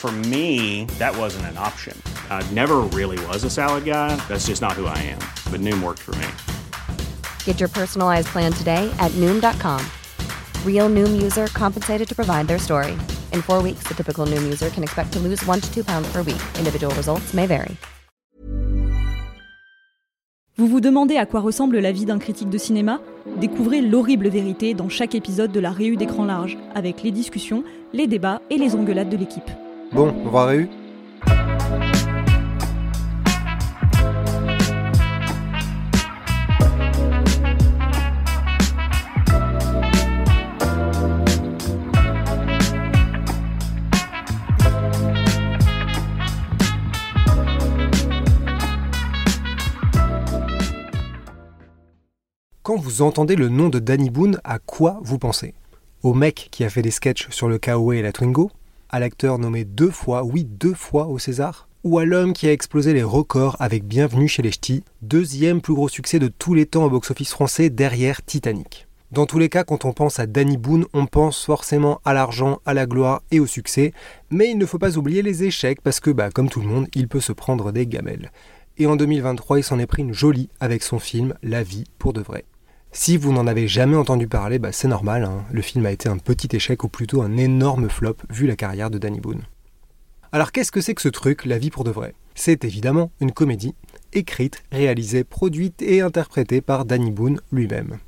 For me, that wasn't an option. I never really was a salad guy. That's just not who I am. But Noom worked for me. Get your personalized plan today at Noom.com. Real Noom user compensated to provide their story. In four weeks, the typical Noom user can expect to lose one to two pounds per week. Individual results may vary. Vous vous demandez à quoi ressemble la vie d'un critique de cinéma? Découvrez l'horrible vérité dans chaque épisode de la Réu d'écran large, avec les discussions, les débats et les engueulades de l'équipe. Bon, on va Quand vous entendez le nom de Danny Boone, à quoi vous pensez? Au mec qui a fait des sketchs sur le Kawaii et la Twingo? À l'acteur nommé deux fois, oui deux fois au César Ou à l'homme qui a explosé les records avec Bienvenue chez les Ch'tis, deuxième plus gros succès de tous les temps au box-office français derrière Titanic dans tous les cas, quand on pense à Danny Boone, on pense forcément à l'argent, à la gloire et au succès, mais il ne faut pas oublier les échecs parce que, bah, comme tout le monde, il peut se prendre des gamelles. Et en 2023, il s'en est pris une jolie avec son film La vie pour de vrai. Si vous n'en avez jamais entendu parler, bah c'est normal, hein. le film a été un petit échec ou plutôt un énorme flop vu la carrière de Danny Boone. Alors qu'est-ce que c'est que ce truc, La vie pour de vrai? C'est évidemment une comédie, écrite, réalisée, produite et interprétée par Danny Boone lui-même.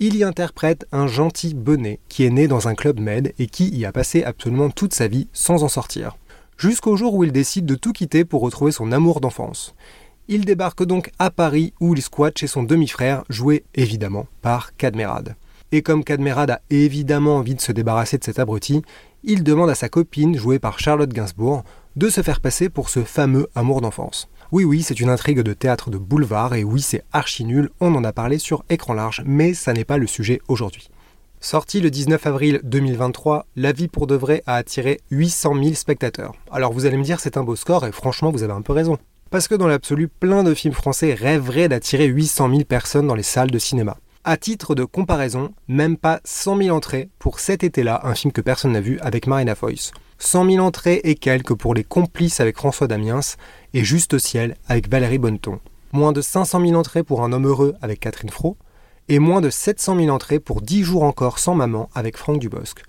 Il y interprète un gentil bonnet qui est né dans un club med et qui y a passé absolument toute sa vie sans en sortir. Jusqu'au jour où il décide de tout quitter pour retrouver son amour d'enfance. Il débarque donc à Paris où il squatte chez son demi-frère, joué évidemment par Cadmerade. Et comme Cadmerade a évidemment envie de se débarrasser de cet abruti, il demande à sa copine, jouée par Charlotte Gainsbourg, de se faire passer pour ce fameux amour d'enfance. Oui, oui, c'est une intrigue de théâtre de boulevard, et oui, c'est archi nul, on en a parlé sur écran large, mais ça n'est pas le sujet aujourd'hui. Sorti le 19 avril 2023, La vie pour de vrai a attiré 800 000 spectateurs. Alors vous allez me dire c'est un beau score, et franchement vous avez un peu raison. Parce que dans l'absolu, plein de films français rêveraient d'attirer 800 000 personnes dans les salles de cinéma. À titre de comparaison, même pas 100 000 entrées pour cet été-là, un film que personne n'a vu avec Marina Foïs. 100 000 entrées et quelques pour Les Complices avec François Damiens et Juste ciel avec Valérie Bonneton. Moins de 500 000 entrées pour Un homme heureux avec Catherine Fro. Et moins de 700 000 entrées pour 10 jours encore sans maman avec Franck Dubosc.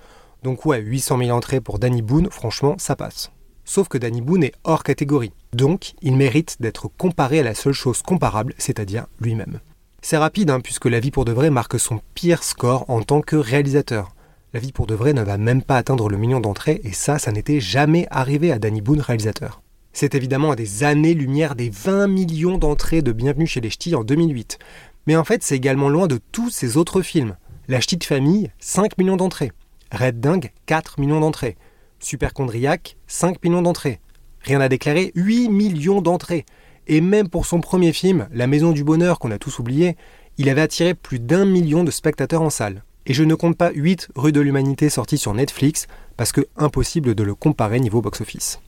Donc ouais, 800 000 entrées pour Danny Boone, franchement, ça passe. Sauf que Danny Boone est hors catégorie. Donc, il mérite d'être comparé à la seule chose comparable, c'est-à-dire lui-même. C'est rapide, hein, puisque La vie pour de vrai marque son pire score en tant que réalisateur. La vie pour de vrai ne va même pas atteindre le million d'entrées, et ça, ça n'était jamais arrivé à Danny Boone, réalisateur. C'est évidemment à des années-lumière des 20 millions d'entrées de Bienvenue chez les Ch'tis en 2008. Mais en fait, c'est également loin de tous ces autres films. La Ch'ti de famille, 5 millions d'entrées. Red Dingue, 4 millions d'entrées. Superchondriac, 5 millions d'entrées. Rien à déclarer, 8 millions d'entrées. Et même pour son premier film, La Maison du Bonheur, qu'on a tous oublié, il avait attiré plus d'un million de spectateurs en salle. Et je ne compte pas 8 Rues de l'Humanité sorties sur Netflix, parce que impossible de le comparer niveau box-office.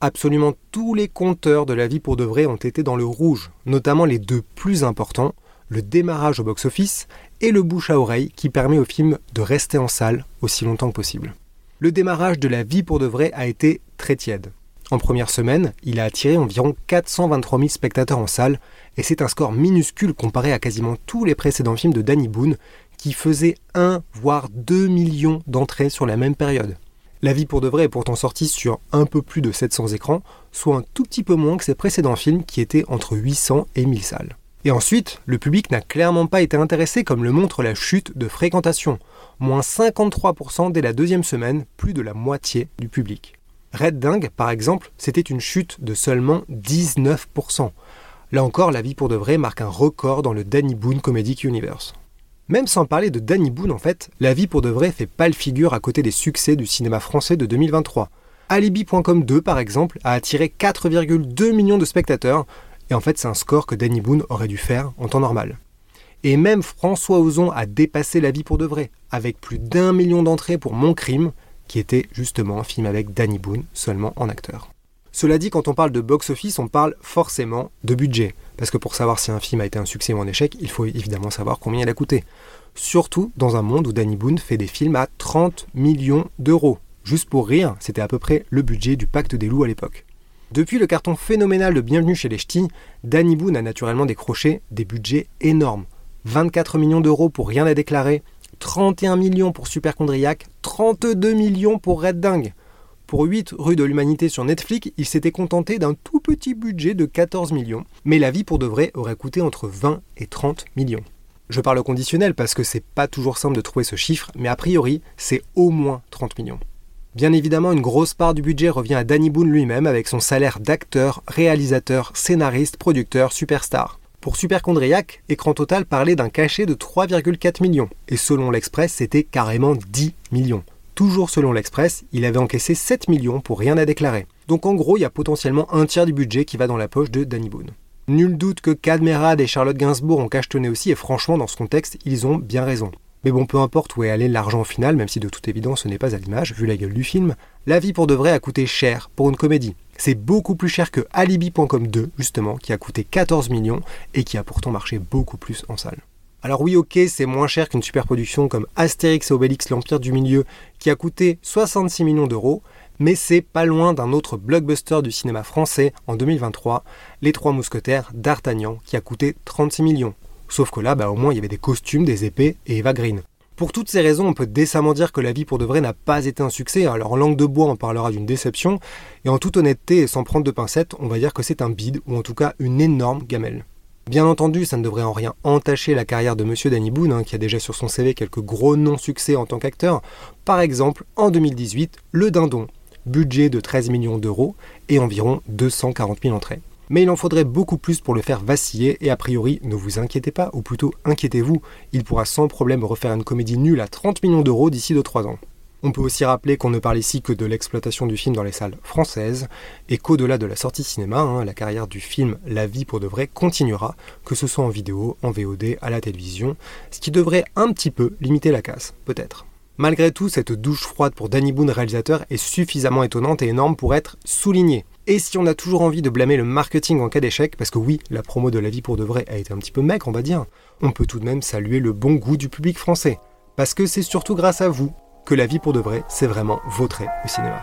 Absolument tous les compteurs de la vie pour de vrai ont été dans le rouge, notamment les deux plus importants, le démarrage au box-office et le bouche à oreille qui permet au film de rester en salle aussi longtemps que possible le démarrage de la vie pour de vrai a été très tiède. En première semaine, il a attiré environ 423 000 spectateurs en salle, et c'est un score minuscule comparé à quasiment tous les précédents films de Danny Boone, qui faisaient 1 voire 2 millions d'entrées sur la même période. La vie pour de vrai est pourtant sortie sur un peu plus de 700 écrans, soit un tout petit peu moins que ses précédents films qui étaient entre 800 et 1000 salles. Et ensuite, le public n'a clairement pas été intéressé comme le montre la chute de fréquentation moins 53% dès la deuxième semaine, plus de la moitié du public. Red Dingue, par exemple, c'était une chute de seulement 19%. Là encore, La vie pour de vrai marque un record dans le Danny Boone Comedic Universe. Même sans parler de Danny Boone, en fait, La vie pour de vrai fait pâle figure à côté des succès du cinéma français de 2023. Alibi.com 2, par exemple, a attiré 4,2 millions de spectateurs, et en fait c'est un score que Danny Boone aurait dû faire en temps normal. Et même François Ozon a dépassé la vie pour de vrai, avec plus d'un million d'entrées pour Mon Crime, qui était justement un film avec Danny Boone, seulement en acteur. Cela dit, quand on parle de box-office, on parle forcément de budget. Parce que pour savoir si un film a été un succès ou un échec, il faut évidemment savoir combien il a coûté. Surtout dans un monde où Danny Boone fait des films à 30 millions d'euros. Juste pour rire, c'était à peu près le budget du Pacte des loups à l'époque. Depuis le carton phénoménal de Bienvenue chez les Ch'tis, Danny Boone a naturellement décroché des budgets énormes. 24 millions d'euros pour Rien à déclarer, 31 millions pour Superchondriac, 32 millions pour Red Dingue. Pour 8 rues de l'humanité sur Netflix, il s'était contenté d'un tout petit budget de 14 millions, mais la vie pour de vrai aurait coûté entre 20 et 30 millions. Je parle au conditionnel parce que c'est pas toujours simple de trouver ce chiffre, mais a priori, c'est au moins 30 millions. Bien évidemment, une grosse part du budget revient à Danny Boone lui-même avec son salaire d'acteur, réalisateur, scénariste, producteur, superstar. Pour Superchondriac, Écran Total parlait d'un cachet de 3,4 millions, et selon l'Express, c'était carrément 10 millions. Toujours selon l'Express, il avait encaissé 7 millions pour rien à déclarer. Donc en gros, il y a potentiellement un tiers du budget qui va dans la poche de Danny Boone. Nul doute que Cadmerade et Charlotte Gainsbourg ont cachetonné aussi, et franchement, dans ce contexte, ils ont bien raison. Mais bon, peu importe où est allé l'argent final, même si de toute évidence ce n'est pas à l'image, vu la gueule du film, La vie pour de vrai a coûté cher pour une comédie. C'est beaucoup plus cher que Alibi.com 2, justement, qui a coûté 14 millions et qui a pourtant marché beaucoup plus en salle. Alors oui, ok, c'est moins cher qu'une superproduction comme Astérix et Obélix l'Empire du Milieu, qui a coûté 66 millions d'euros, mais c'est pas loin d'un autre blockbuster du cinéma français en 2023, Les Trois Mousquetaires d'Artagnan, qui a coûté 36 millions. Sauf que là, bah, au moins, il y avait des costumes, des épées et Eva Green. Pour toutes ces raisons, on peut décemment dire que La vie pour de vrai n'a pas été un succès. Alors en langue de bois, on parlera d'une déception. Et en toute honnêteté et sans prendre de pincettes, on va dire que c'est un bide, ou en tout cas une énorme gamelle. Bien entendu, ça ne devrait en rien entacher la carrière de Monsieur Danny Boone, hein, qui a déjà sur son CV quelques gros non-succès en tant qu'acteur. Par exemple, en 2018, Le Dindon, budget de 13 millions d'euros et environ 240 000 entrées. Mais il en faudrait beaucoup plus pour le faire vaciller et a priori, ne vous inquiétez pas, ou plutôt inquiétez-vous, il pourra sans problème refaire une comédie nulle à 30 millions d'euros d'ici 2-3 ans. On peut aussi rappeler qu'on ne parle ici que de l'exploitation du film dans les salles françaises, et qu'au-delà de la sortie cinéma, hein, la carrière du film La vie pour de vrai continuera, que ce soit en vidéo, en VOD, à la télévision, ce qui devrait un petit peu limiter la casse, peut-être. Malgré tout, cette douche froide pour Danny Boone réalisateur est suffisamment étonnante et énorme pour être soulignée. Et si on a toujours envie de blâmer le marketing en cas d'échec, parce que oui, la promo de La vie pour de vrai a été un petit peu maigre, on va dire, on peut tout de même saluer le bon goût du public français. Parce que c'est surtout grâce à vous que La vie pour de vrai, c'est vraiment vautré au cinéma.